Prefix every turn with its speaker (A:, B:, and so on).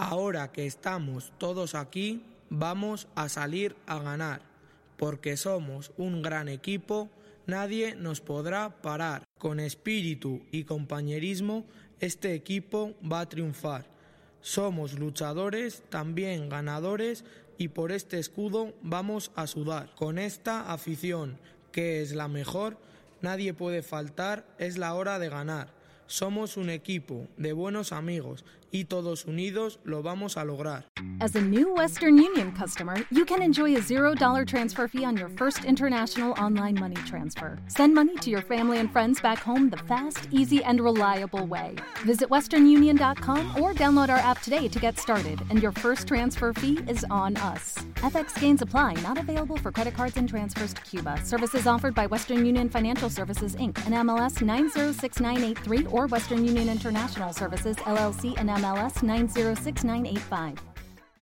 A: Ahora que estamos todos aquí, vamos a salir a ganar, porque somos un gran equipo, nadie nos podrá parar. Con espíritu y compañerismo, este equipo va a triunfar. Somos luchadores, también ganadores, y por este escudo vamos a sudar. Con esta afición, que es la mejor, nadie puede faltar, es la hora de ganar. Somos un equipo de buenos amigos y todos unidos lo vamos a lograr.
B: As a new Western Union customer, you can enjoy a $0 transfer fee on your first international online money transfer. Send money to your family and friends back home the fast, easy, and reliable way. Visit westernunion.com or download our app today to get started, and your first transfer fee is on us. FX gains apply, not available for credit cards and transfers to Cuba. Services offered by Western Union Financial Services Inc. and MLS 906983 or Western Union International Services LLC and MLS 906985.